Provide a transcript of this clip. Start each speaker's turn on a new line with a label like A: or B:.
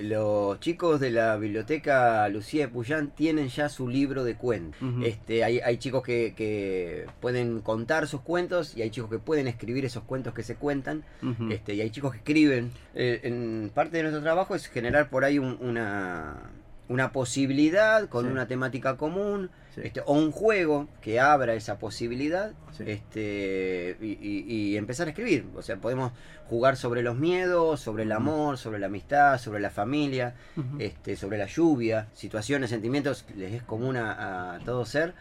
A: los chicos de la biblioteca Lucía de Puyán tienen ya su libro de cuentos. Este, hay, hay chicos que, que pueden contar sus cuentos y hay chicos que pueden escribir esos cuentos que se cuentan. Este, y hay chicos que escriben. Eh, en parte de nuestro trabajo es generar por ahí un- una, una posibilidad con
B: Sí.
A: una temática común.
B: Sí.
A: este, o un juego que abra esa posibilidad
B: Sí.
A: este y, y- y empezar a escribir. O sea, podemos jugar sobre los miedos, sobre el amor, sobre la amistad, sobre la familia, este, sobre la lluvia, situaciones, sentimientos, les es común a, a todo ser.